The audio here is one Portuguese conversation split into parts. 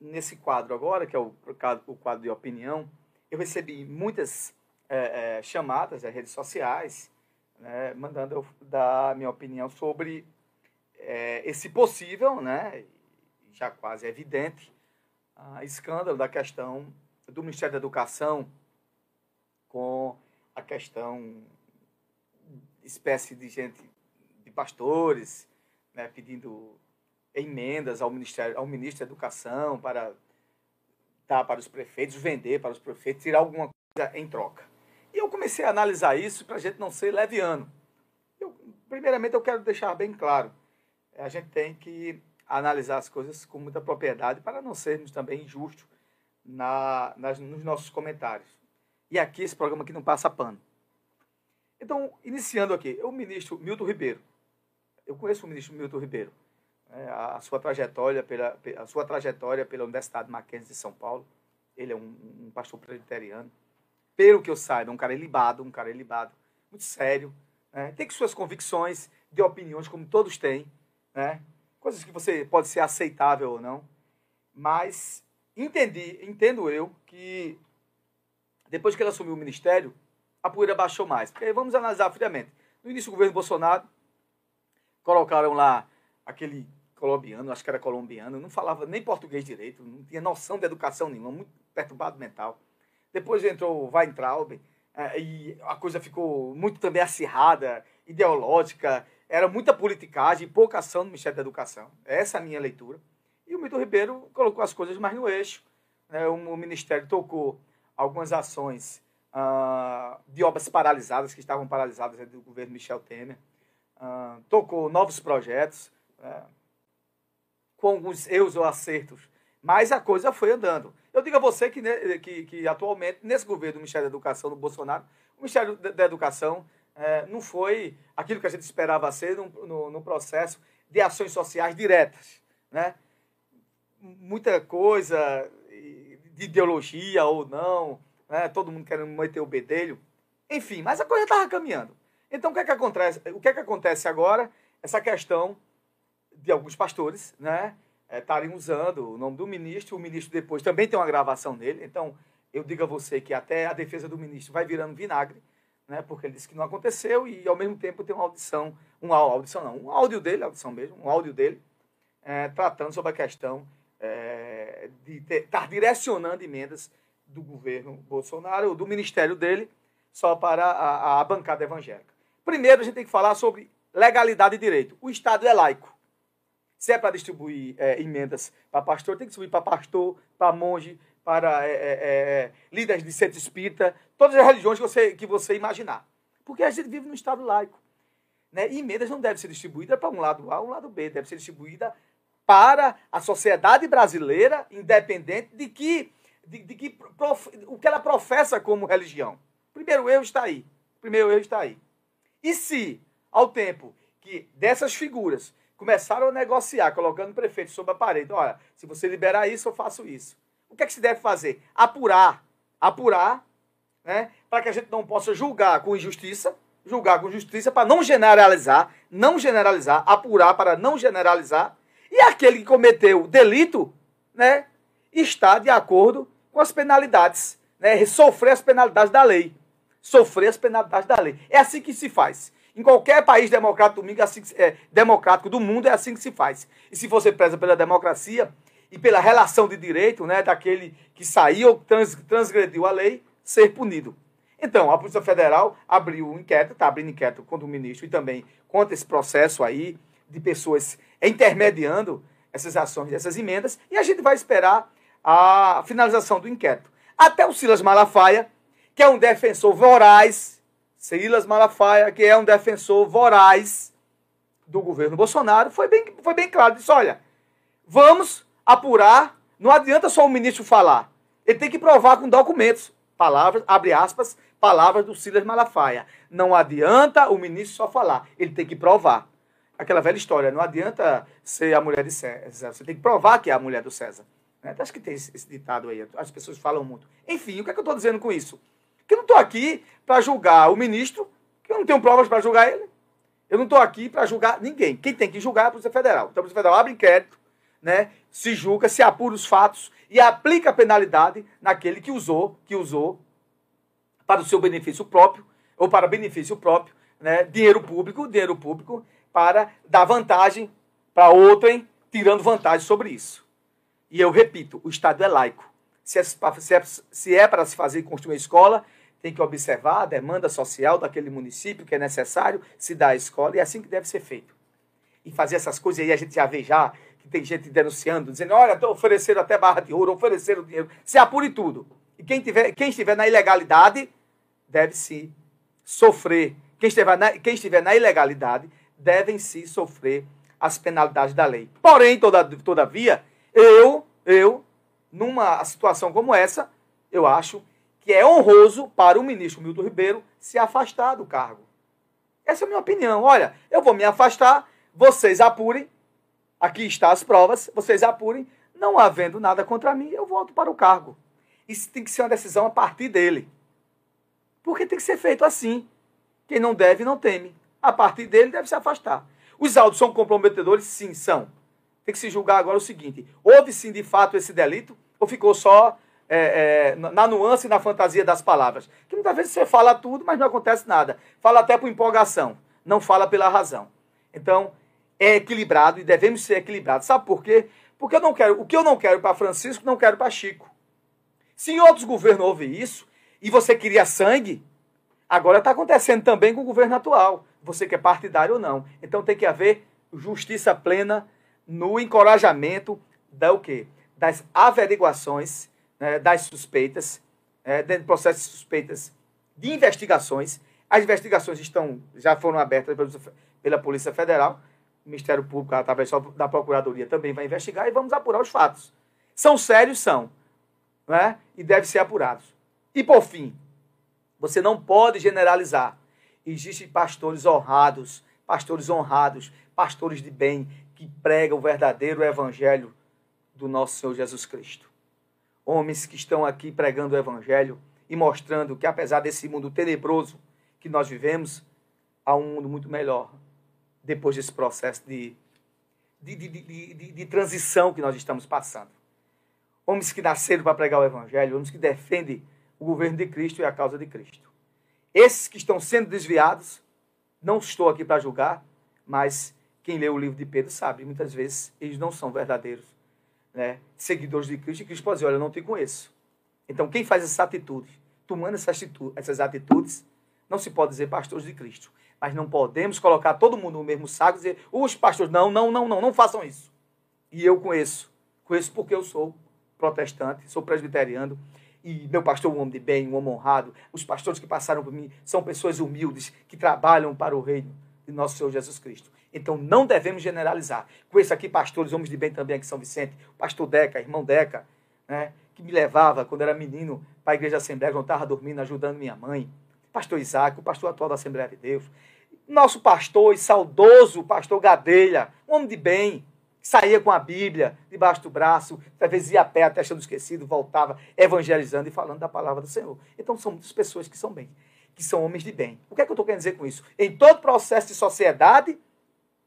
Nesse quadro agora, que é o, o quadro de opinião, eu recebi muitas é, é, chamadas das redes sociais, né, mandando eu dar minha opinião sobre é, esse possível, né, já quase evidente, escândalo da questão do Ministério da Educação com a questão espécie de gente, de pastores, né, pedindo emendas ao Ministério, ao Ministro da Educação para dar para os prefeitos, vender para os prefeitos, tirar alguma coisa em troca. E eu comecei a analisar isso para a gente não ser leviano. Eu, primeiramente, eu quero deixar bem claro, a gente tem que analisar as coisas com muita propriedade para não sermos também injustos na, nas, nos nossos comentários. E aqui, esse programa aqui não passa pano. Então, iniciando aqui, o ministro Milton Ribeiro. Eu conheço o ministro Milton Ribeiro a sua trajetória pela a sua trajetória pela Universidade Mackenzie de São Paulo. Ele é um, um pastor presbiteriano. Pelo que eu saiba, um cara ilibado, um cara ilibado, muito sério. Né? Tem que suas convicções, de opiniões, como todos têm, né? Coisas que você pode ser aceitável ou não. Mas entendi, entendo eu que depois que ele assumiu o ministério, a poeira baixou mais. Porque vamos analisar friamente. No início do governo Bolsonaro, colocaram lá aquele colombiano, acho que era colombiano, não falava nem português direito, não tinha noção de educação nenhuma, muito perturbado mental. Depois entrou o Weintraub, é, e a coisa ficou muito também acirrada, ideológica, era muita politicagem e pouca ação no Ministério da Educação. Essa é a minha leitura. E o Milton Ribeiro colocou as coisas mais no eixo. Né? O, Ministério tocou algumas ações uh, de obras paralisadas, que estavam paralisadas do governo Michel Temer. Uh, tocou novos projetos. Com alguns erros ou acertos, mas a coisa foi andando. Eu digo a você que, que, que atualmente, nesse governo do Ministério da Educação do Bolsonaro, o Ministério da Educação é, não foi aquilo que a gente esperava ser no, no, no, processo de ações sociais diretas. Né? Muita coisa de ideologia ou não, né? todo mundo querendo meter o bedelho. Enfim, mas a coisa estava caminhando. Então, o que é que acontece, o que é que acontece agora? Essa questão de alguns pastores, né? Estarem é, usando o nome do ministro. O ministro depois também tem uma gravação nele. Então, eu digo a você que até a defesa do ministro vai virando vinagre, né? Porque ele disse que não aconteceu e, ao mesmo tempo, tem uma audição, uma audição não, um áudio dele, audição mesmo, um áudio dele, é, tratando sobre a questão é, de estar direcionando emendas do governo Bolsonaro, ou do ministério dele, só para a, a bancada evangélica. Primeiro, a gente tem que falar sobre legalidade e direito. O Estado é laico. Se é para distribuir é, emendas para pastor, tem que distribuir para pastor, para monge, para é, é, é, é, líderes de centro espírita, todas as religiões que você, que você imaginar. Porque a gente vive num Estado laico. Né? E emendas não devem ser distribuídas para um lado A um lado B, deve ser distribuída para a sociedade brasileira, independente de que, de, de que prof, o que ela professa como religião. Primeiro erro está aí. Primeiro erro está aí. E se, ao tempo que dessas figuras começaram a negociar, colocando o prefeito sob a parede. Olha, se você liberar isso, eu faço isso. O que é que se deve fazer? Apurar. Apurar, né? Para que a gente não possa julgar com injustiça, julgar com justiça para não generalizar, não generalizar, apurar para não generalizar. E aquele que cometeu delito, né, está de acordo com as penalidades, né, sofrer as penalidades da lei. Sofrer as penalidades da lei. É assim que se faz. Em qualquer país democrático do mundo, assim é, democrático do mundo é assim que se faz. E se você preza pela democracia e pela relação de direito né, daquele que saiu ou trans, transgrediu a lei, ser punido. Então, a Polícia Federal abriu um inquérito, está abrindo inquérito contra o ministro e também contra esse processo aí de pessoas intermediando essas ações, essas emendas, e a gente vai esperar a finalização do inquérito. Até o Silas Malafaia, que é um defensor voraz Silas Malafaia, que é um defensor voraz do governo Bolsonaro, foi bem, foi bem claro. Disse: olha, vamos apurar, não adianta só o ministro falar. Ele tem que provar com documentos. Palavras, abre aspas, palavras do Silas Malafaia. Não adianta o ministro só falar, ele tem que provar. Aquela velha história, não adianta ser a mulher de César, você tem que provar que é a mulher do César. Né? Acho que tem esse, ditado aí, as pessoas falam muito. Enfim, o que é que eu estou dizendo com isso? Que eu não estou aqui para julgar o ministro, que eu não tenho provas para julgar ele. Eu não estou aqui para julgar ninguém. Quem tem que julgar é a Polícia Federal. Então a Polícia Federal abre inquérito, né, se julga, se apura os fatos e aplica a penalidade naquele que usou, que usou para o seu benefício próprio ou para benefício próprio, né, dinheiro público, dinheiro público para dar vantagem para outrem, tirando vantagem sobre isso. E eu repito, o Estado é laico. Se é, se é, se é para se fazer construir uma escola, tem que observar a demanda social daquele município que é necessário se dar a escola, e é assim que deve ser feito. E fazer essas coisas aí, a gente já vê já que tem gente denunciando, dizendo, olha, oferecendo até barra de ouro, ofereceram dinheiro. Se apure tudo. E quem, tiver, quem estiver na ilegalidade deve se sofrer. Quem estiver, na, quem estiver na ilegalidade devem se sofrer as penalidades da lei. Porém, toda, todavia, eu, eu, numa situação como essa, eu acho que é honroso para o ministro Milton Ribeiro se afastar do cargo. Essa é a minha opinião. Olha, eu vou me afastar, vocês apurem, aqui estão as provas, vocês apurem, não havendo nada contra mim, eu volto para o cargo. Isso tem que ser uma decisão a partir dele. Porque tem que ser feito assim. Quem não deve, não teme. A partir dele, deve se afastar. Os autos são comprometedores? Sim, são. Tem que se julgar agora o seguinte: houve sim de fato esse delito ou ficou só é, é, na nuance e na fantasia das palavras. Que muitas vezes você fala tudo, mas não acontece nada. Fala até por empolgação, não fala pela razão. Então, é equilibrado e devemos ser equilibrados. Sabe por quê? Porque eu não quero, o que eu não quero para Francisco, não quero para Chico. Se em outros governos houve isso, e você queria sangue, agora está acontecendo também com o governo atual. Você quer partidário ou não. Então tem que haver justiça plena no encorajamento da o quê? Das averiguações né, das suspeitas, é, dentro do processo de suspeitas de investigações. As investigações estão, já foram abertas pela, pela Polícia Federal, o Ministério Público, através da Procuradoria, também vai investigar e vamos apurar os fatos. São sérios? São. Né? E devem ser apurados. E por fim, você não pode generalizar. Existem pastores honrados, pastores honrados, pastores de bem, que pregam o verdadeiro evangelho do nosso Senhor Jesus Cristo homens que estão aqui pregando o Evangelho e mostrando que, apesar desse mundo tenebroso que nós vivemos, há um mundo muito melhor depois desse processo de, de, de, de, de transição que nós estamos passando. Homens que nasceram para pregar o Evangelho, homens que defendem o governo de Cristo e a causa de Cristo. Esses que estão sendo desviados, não estou aqui para julgar, mas quem lê o livro de Pedro sabe, muitas vezes eles não são verdadeiros né, seguidores de Cristo, e Cristo pode dizer, olha, eu não te conheço. Então, quem faz essas atitudes, tomando essas atitudes, essas atitudes, não se pode dizer pastores de Cristo. Mas não podemos colocar todo mundo no mesmo saco e dizer, os pastores, não, não, não, não, não façam isso. E eu conheço. Conheço porque eu sou protestante, sou presbiteriano, e meu pastor é um homem de bem, um homem honrado. Os pastores que passaram por mim são pessoas humildes que trabalham para o reino de nosso Senhor Jesus Cristo. Então não devemos generalizar. Conheço aqui pastores, homens de bem também aqui em São Vicente, pastor Deca, irmão Deca, né, que me levava quando era menino para a igreja da Assembleia, quando estava dormindo, ajudando minha mãe. Pastor Isaac, o pastor atual da Assembleia de Deus. Nosso pastor e saudoso pastor Gadelha, um homem de bem, saía com a Bíblia debaixo do braço, às vezes ia a pé até achando esquecido, voltava evangelizando e falando da palavra do Senhor. Então são muitas pessoas que são bem, que são homens de bem. O que é que eu estou querendo dizer com isso? Em todo processo de sociedade,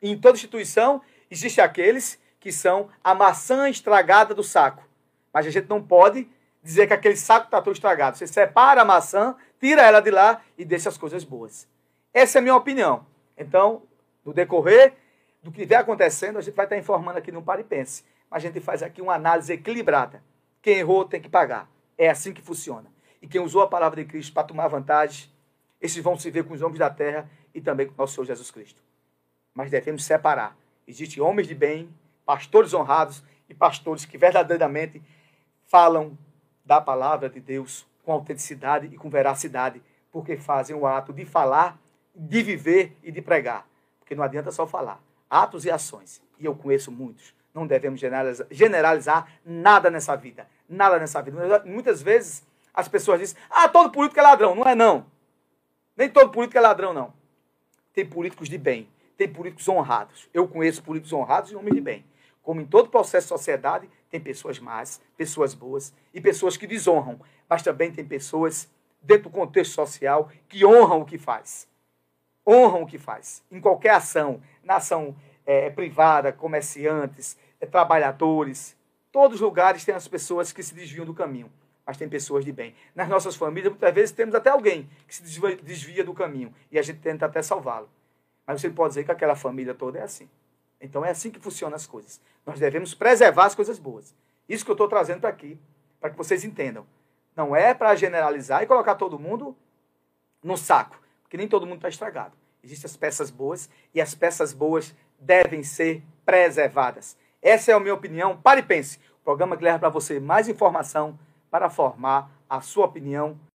em toda instituição, existem aqueles que são a maçã estragada do saco. Mas a gente não pode dizer que aquele saco está todo estragado. Você separa a maçã, tira ela de lá e deixa as coisas boas. Essa é a minha opinião. Então, no decorrer do que estiver acontecendo, a gente vai estar informando aqui no Paripense. Mas a gente faz aqui uma análise equilibrada. Quem errou tem que pagar. É assim que funciona. E quem usou a palavra de Cristo para tomar vantagem, esses vão se ver com os homens da terra e também com o nosso Senhor Jesus Cristo mas devemos separar. Existem homens de bem, pastores honrados e pastores que verdadeiramente falam da palavra de Deus com autenticidade e com veracidade, porque fazem o ato de falar, de viver e de pregar. Porque não adianta só falar. Atos e ações. E eu conheço muitos. Não devemos generalizar, generalizar nada nessa vida. Nada nessa vida. Muitas vezes as pessoas dizem: ah, todo político é ladrão. Não é, não. Nem todo político é ladrão, não. Tem políticos de bem tem políticos honrados. Eu conheço políticos honrados e homens de bem. Como em todo processo de sociedade, tem pessoas más, pessoas boas e pessoas que desonram. Mas também tem pessoas, dentro do contexto social, que honram o que faz. Honram o que faz. Em qualquer ação, na ação é, privada, comerciantes, é, trabalhadores. Todos os lugares têm as pessoas que se desviam do caminho, mas tem pessoas de bem. Nas nossas famílias, muitas vezes, temos até alguém que se desvia do caminho e a gente tenta até salvá-lo. Mas você pode dizer que aquela família toda é assim. Então é assim que funcionam as coisas. Nós devemos preservar as coisas boas. Isso que eu estou trazendo para aqui, para que vocês entendam. Não é para generalizar e colocar todo mundo no saco, porque nem todo mundo está estragado. Existem as peças boas e as peças boas devem ser preservadas. Essa é a minha opinião. Pare e pense. O programa que leva para você mais informação para formar a sua opinião